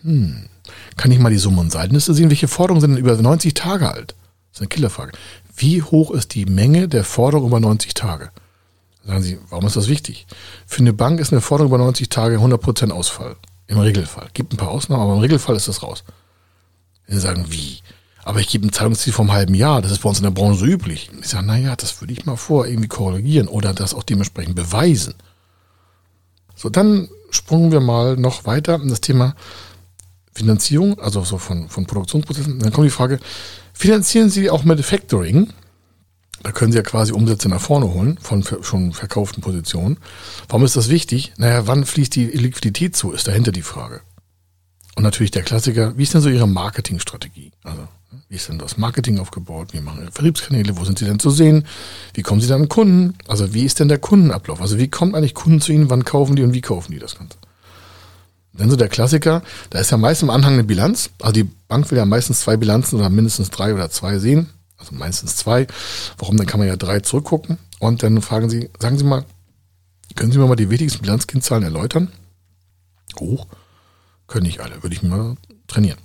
Hm. Kann ich mal die Summe und Seitenliste sehen? Welche Forderungen sind denn über 90 Tage alt? Das ist eine Killerfrage. Wie hoch ist die Menge der Forderungen über 90 Tage? Sagen Sie, warum ist das wichtig? Für eine Bank ist eine Forderung über 90 Tage 100% Ausfall. Im Regelfall. Gibt ein paar Ausnahmen, aber im Regelfall ist das raus. Sie sagen, wie? Aber ich gebe ein Zahlungsziel vom halben Jahr. Das ist bei uns in der Branche so üblich. Ich sage, naja, das würde ich mal vor irgendwie korrigieren oder das auch dementsprechend beweisen. So, dann sprungen wir mal noch weiter in das Thema Finanzierung, also so von, von Produktionsprozessen. Dann kommt die Frage, finanzieren Sie auch mit Factoring? Da können Sie ja quasi Umsätze nach vorne holen von schon verkauften Positionen. Warum ist das wichtig? Naja, wann fließt die Liquidität zu, ist dahinter die Frage. Und natürlich der Klassiker, wie ist denn so Ihre Marketingstrategie? Also, wie ist denn das Marketing aufgebaut? Wie machen Ihre Vertriebskanäle? Wo sind Sie denn zu sehen? Wie kommen Sie dann an Kunden? Also, wie ist denn der Kundenablauf? Also, wie kommen eigentlich Kunden zu Ihnen? Wann kaufen die und wie kaufen die das Ganze? Dann so der Klassiker, da ist ja meist im Anhang eine Bilanz. Also die Bank will ja meistens zwei Bilanzen oder mindestens drei oder zwei sehen. Also meistens zwei. Warum? Dann kann man ja drei zurückgucken. Und dann fragen Sie, sagen Sie mal, können Sie mir mal die wichtigsten Bilanzkennzahlen erläutern? Hoch. Können nicht alle, würde ich mir mal trainieren.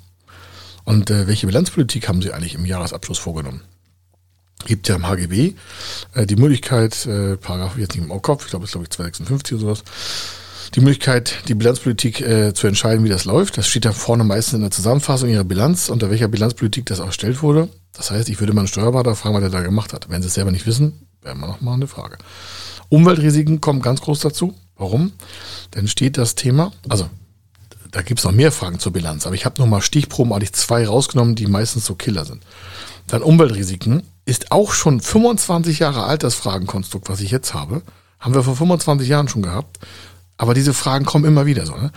Und äh, welche Bilanzpolitik haben Sie eigentlich im Jahresabschluss vorgenommen? Gibt ja im HGB äh, die Möglichkeit, äh, Paragraph jetzt nicht im Kopf, ich glaube, es ist glaube ich 256 oder sowas, die Möglichkeit, die Bilanzpolitik äh, zu entscheiden, wie das läuft. Das steht da vorne meistens in der Zusammenfassung ihrer Bilanz, unter welcher Bilanzpolitik das auch erstellt wurde. Das heißt, ich würde mal einen Steuerberater fragen, was er da gemacht hat. Wenn sie es selber nicht wissen, wäre mal noch mal eine Frage. Umweltrisiken kommen ganz groß dazu. Warum? Denn steht das Thema, also da gibt es noch mehr Fragen zur Bilanz, aber ich habe nochmal stichprobenartig zwei rausgenommen, die meistens so Killer sind. Dann Umweltrisiken ist auch schon 25 Jahre alt, das Fragenkonstrukt, was ich jetzt habe. Haben wir vor 25 Jahren schon gehabt. Aber diese Fragen kommen immer wieder so. Ne?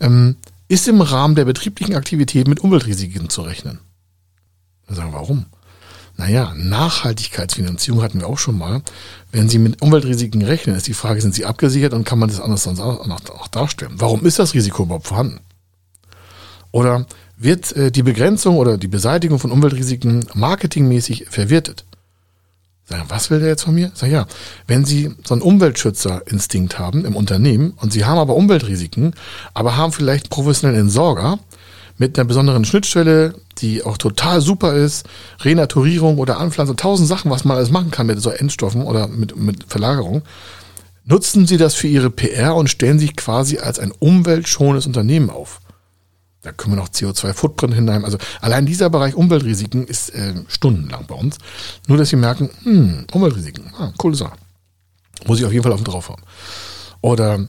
Ähm, ist im Rahmen der betrieblichen Aktivität mit Umweltrisiken zu rechnen? Dann sagen, warum? Naja, Nachhaltigkeitsfinanzierung hatten wir auch schon mal. Wenn Sie mit Umweltrisiken rechnen, ist die Frage, sind Sie abgesichert und kann man das anders auch darstellen? Warum ist das Risiko überhaupt vorhanden? Oder wird äh, die Begrenzung oder die Beseitigung von Umweltrisiken marketingmäßig verwertet? Was will der jetzt von mir? Sag ja, wenn Sie so einen Umweltschützerinstinkt haben im Unternehmen und Sie haben aber Umweltrisiken, aber haben vielleicht professionellen Entsorger mit einer besonderen Schnittstelle, die auch total super ist, Renaturierung oder Anpflanzung, tausend Sachen, was man alles machen kann mit so Endstoffen oder mit, mit Verlagerung. Nutzen Sie das für Ihre PR und stellen sich quasi als ein umweltschonendes Unternehmen auf. Da können wir noch CO2-Footprint hinein. Also allein dieser Bereich Umweltrisiken ist äh, stundenlang bei uns. Nur, dass Sie merken, hm, Umweltrisiken, ah, coole Sache. Muss ich auf jeden Fall auf dem drauf haben. Oder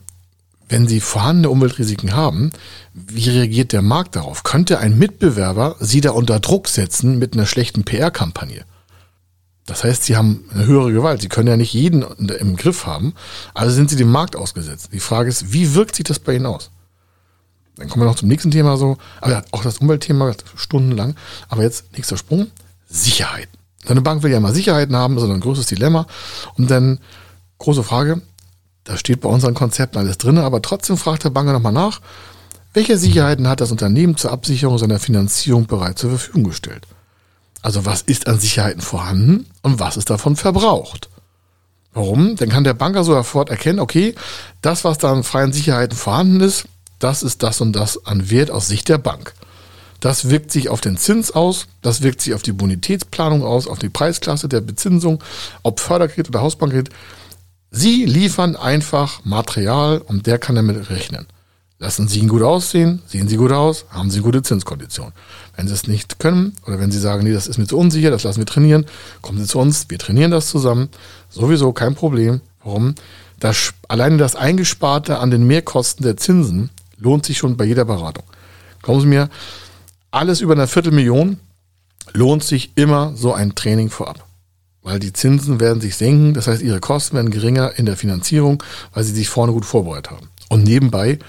wenn Sie vorhandene Umweltrisiken haben, wie reagiert der Markt darauf? Könnte ein Mitbewerber Sie da unter Druck setzen mit einer schlechten PR-Kampagne? Das heißt, sie haben eine höhere Gewalt. Sie können ja nicht jeden im Griff haben, also sind sie dem Markt ausgesetzt. Die Frage ist, wie wirkt sich das bei ihnen aus? Dann kommen wir noch zum nächsten Thema so, aber auch das Umweltthema stundenlang. Aber jetzt nächster Sprung, Sicherheit. So eine Bank will ja immer Sicherheiten haben, das ist ein großes Dilemma. Und dann große Frage, da steht bei unseren Konzepten alles drin, aber trotzdem fragt der Banker nochmal nach, welche Sicherheiten hat das Unternehmen zur Absicherung seiner Finanzierung bereits zur Verfügung gestellt? Also was ist an Sicherheiten vorhanden und was ist davon verbraucht? Warum? Dann kann der Banker sofort erkennen, okay, das, was da an freien Sicherheiten vorhanden ist, das ist das und das an Wert aus Sicht der Bank. Das wirkt sich auf den Zins aus, das wirkt sich auf die Bonitätsplanung aus, auf die Preisklasse der Bezinsung, ob Förderkredit oder Hausbankkredit. Sie liefern einfach Material und der kann damit rechnen. Lassen Sie ihn gut aussehen, sehen Sie gut aus, haben Sie gute Zinskonditionen. Wenn Sie es nicht können oder wenn Sie sagen, nee, das ist mir zu unsicher, das lassen wir trainieren, kommen Sie zu uns, wir trainieren das zusammen. Sowieso kein Problem. Warum? Das, alleine das Eingesparte an den Mehrkosten der Zinsen lohnt sich schon bei jeder Beratung. Glauben Sie mir, alles über eine Viertelmillion lohnt sich immer so ein Training vorab. Weil die Zinsen werden sich senken, das heißt, ihre Kosten werden geringer in der Finanzierung, weil sie sich vorne gut vorbereitet haben. Und nebenbei,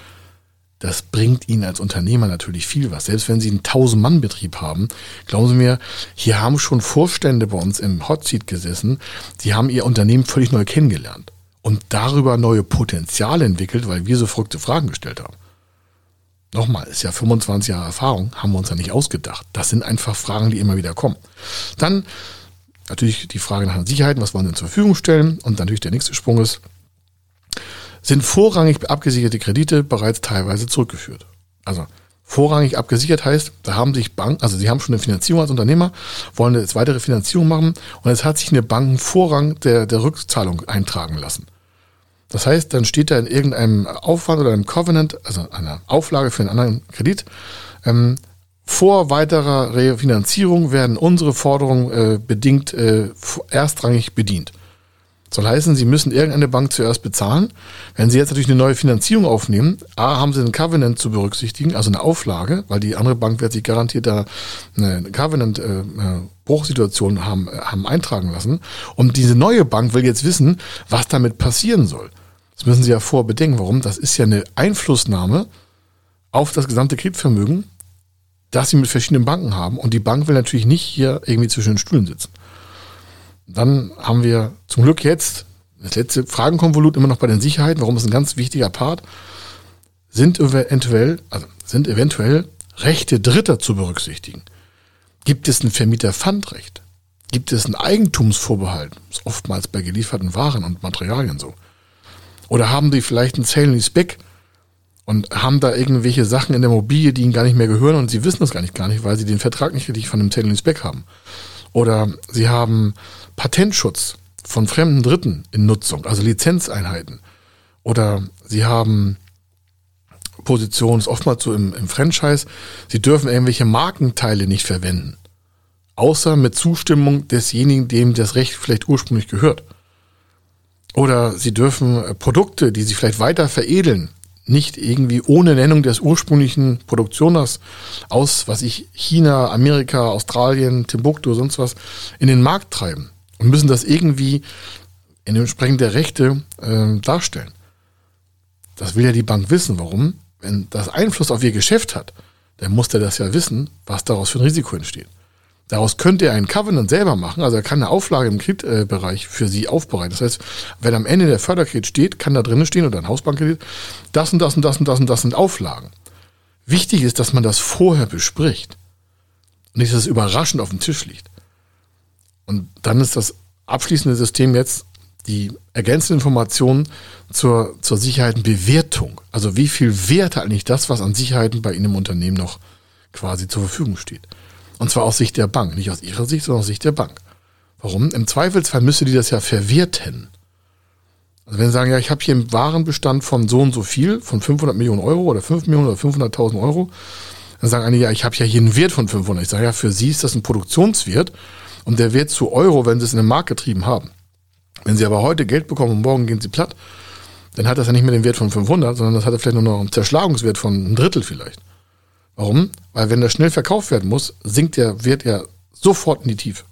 das bringt Ihnen als Unternehmer natürlich viel was. Selbst wenn Sie einen 1000-Mann-Betrieb haben, glauben Sie mir, hier haben schon Vorstände bei uns im Hotseat gesessen, die haben ihr Unternehmen völlig neu kennengelernt und darüber neue Potenziale entwickelt, weil wir so verrückte Fragen gestellt haben. Nochmal, ist ja 25 Jahre Erfahrung, haben wir uns ja nicht ausgedacht. Das sind einfach Fragen, die immer wieder kommen. Dann natürlich die Frage nach Sicherheiten, was wollen wir zur Verfügung stellen? Und natürlich der nächste Sprung ist, sind vorrangig abgesicherte Kredite bereits teilweise zurückgeführt. Also vorrangig abgesichert heißt, da haben sich Banken, also sie haben schon eine Finanzierung als Unternehmer, wollen jetzt weitere Finanzierung machen und es hat sich eine Bank einen Vorrang der, der Rückzahlung eintragen lassen. Das heißt, dann steht da in irgendeinem Aufwand oder einem Covenant, also einer Auflage für einen anderen Kredit, ähm, vor weiterer Refinanzierung werden unsere Forderungen äh, bedingt äh, erstrangig bedient. Soll heißen, Sie müssen irgendeine Bank zuerst bezahlen. Wenn Sie jetzt natürlich eine neue Finanzierung aufnehmen, A, haben Sie einen Covenant zu berücksichtigen, also eine Auflage, weil die andere Bank wird sich garantiert da eine Covenant-Bruchsituation äh, haben, haben eintragen lassen. Und diese neue Bank will jetzt wissen, was damit passieren soll. Das müssen Sie ja vorbedenken. Warum? Das ist ja eine Einflussnahme auf das gesamte Kreditvermögen, das Sie mit verschiedenen Banken haben. Und die Bank will natürlich nicht hier irgendwie zwischen den Stühlen sitzen. Dann haben wir zum Glück jetzt das letzte Fragenkonvolut immer noch bei den Sicherheiten. Warum ist ein ganz wichtiger Part? Sind eventuell, also sind eventuell Rechte Dritter zu berücksichtigen? Gibt es ein Vermieter-Pfandrecht? Gibt es einen Eigentumsvorbehalt? Das ist oftmals bei gelieferten Waren und Materialien so. Oder haben die vielleicht einen Sale Back und haben da irgendwelche Sachen in der Immobilie, die ihnen gar nicht mehr gehören und sie wissen das gar nicht gar nicht, weil sie den Vertrag nicht richtig von dem Sale Back haben. Oder sie haben Patentschutz von fremden Dritten in Nutzung, also Lizenzeinheiten. Oder sie haben Positionen, ist oftmals so im, im Franchise, sie dürfen irgendwelche Markenteile nicht verwenden. Außer mit Zustimmung desjenigen, dem das Recht vielleicht ursprünglich gehört. Oder sie dürfen äh, Produkte, die sie vielleicht weiter veredeln, nicht irgendwie ohne Nennung des ursprünglichen Produktioners aus, was ich, China, Amerika, Australien, Timbuktu, sonst was, in den Markt treiben und müssen das irgendwie in entsprechend Rechte äh, darstellen. Das will ja die Bank wissen. Warum? Wenn das Einfluss auf ihr Geschäft hat, dann muss der das ja wissen, was daraus für ein Risiko entsteht. Daraus könnte er einen Covenant selber machen, also er kann eine Auflage im Kreditbereich für sie aufbereiten. Das heißt, wenn am Ende der Förderkredit steht, kann da drinnen stehen oder ein Hausbankkredit, das und das und das und das und das sind Auflagen. Wichtig ist, dass man das vorher bespricht und nicht, dass es überraschend auf dem Tisch liegt. Und dann ist das abschließende System jetzt die ergänzende Information zur, zur Sicherheitenbewertung. Also wie viel Wert hat eigentlich das, was an Sicherheiten bei Ihnen im Unternehmen noch quasi zur Verfügung steht. Und zwar aus Sicht der Bank, nicht aus Ihrer Sicht, sondern aus Sicht der Bank. Warum? Im Zweifelsfall müsste die das ja verwerten. Also wenn Sie sagen, ja, ich habe hier einen Warenbestand von so und so viel, von 500 Millionen Euro oder 5 Millionen oder 500.000 Euro, dann sagen einige, ja, ich habe ja hier einen Wert von 500. Ich sage, ja, für Sie ist das ein Produktionswert und der Wert zu Euro, wenn Sie es in den Markt getrieben haben. Wenn Sie aber heute Geld bekommen und morgen gehen Sie platt, dann hat das ja nicht mehr den Wert von 500, sondern das hat ja vielleicht nur noch einen Zerschlagungswert von einem Drittel vielleicht. Warum? Weil wenn das schnell verkauft werden muss, sinkt der Wert ja sofort in die Tiefe.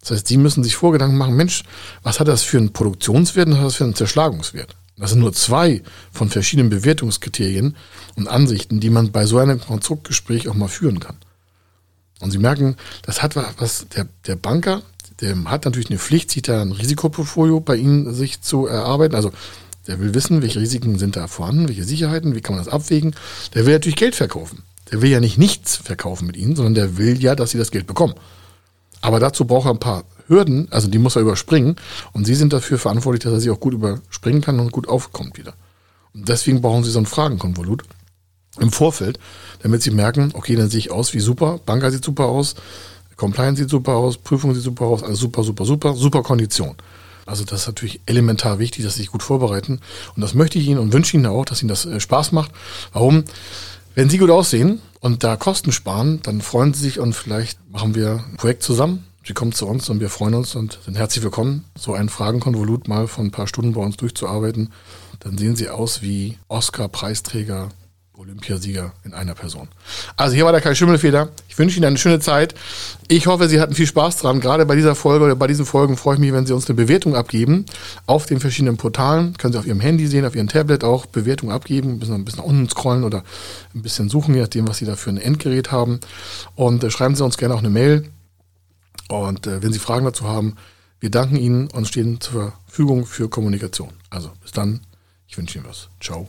Das heißt, Sie müssen sich Vorgedanken machen, Mensch, was hat das für einen Produktionswert und was hat das für einen Zerschlagungswert? Das sind nur zwei von verschiedenen Bewertungskriterien und Ansichten, die man bei so einem Konstruktgespräch auch mal führen kann. Und Sie merken, das hat was, der, der Banker, der hat natürlich eine Pflicht, sich da ein Risikoportfolio bei Ihnen sich zu erarbeiten. Also der will wissen, welche Risiken sind da vorhanden, welche Sicherheiten, wie kann man das abwägen. Der will natürlich Geld verkaufen. Der will ja nicht nichts verkaufen mit Ihnen, sondern der will ja, dass Sie das Geld bekommen. Aber dazu braucht er ein paar Hürden, also die muss er überspringen. Und Sie sind dafür verantwortlich, dass er sie auch gut überspringen kann und gut aufkommt wieder. Und deswegen brauchen Sie so ein Fragenkonvolut im Vorfeld, damit Sie merken, okay, dann sehe ich aus wie super, Banker sieht super aus, Compliance sieht super aus, Prüfung sieht super aus, alles super, super, super, super Kondition. Also das ist natürlich elementar wichtig, dass Sie sich gut vorbereiten. Und das möchte ich Ihnen und wünsche Ihnen auch, dass Ihnen das äh, Spaß macht. Warum? Wenn Sie gut aussehen und da Kosten sparen, dann freuen Sie sich und vielleicht machen wir ein Projekt zusammen. Sie kommen zu uns und wir freuen uns und sind herzlich willkommen, so ein Fragenkonvolut mal von ein paar Stunden bei uns durchzuarbeiten. Dann sehen Sie aus wie Oscar-Preisträger Olympiasieger in einer Person. Also hier war der Kai Schimmelfeder. Ich wünsche Ihnen eine schöne Zeit. Ich hoffe, Sie hatten viel Spaß dran. Gerade bei dieser Folge oder bei diesen Folgen freue ich mich, wenn Sie uns eine Bewertung abgeben auf den verschiedenen Portalen. Können Sie auf Ihrem Handy sehen, auf Ihrem Tablet auch Bewertung abgeben, bisschen, ein bisschen nach unten scrollen oder ein bisschen suchen, je nachdem, was Sie da für ein Endgerät haben. Und äh, schreiben Sie uns gerne auch eine Mail. Und äh, wenn Sie Fragen dazu haben, wir danken Ihnen und stehen zur Verfügung für Kommunikation. Also bis dann. Ich wünsche Ihnen was. Ciao.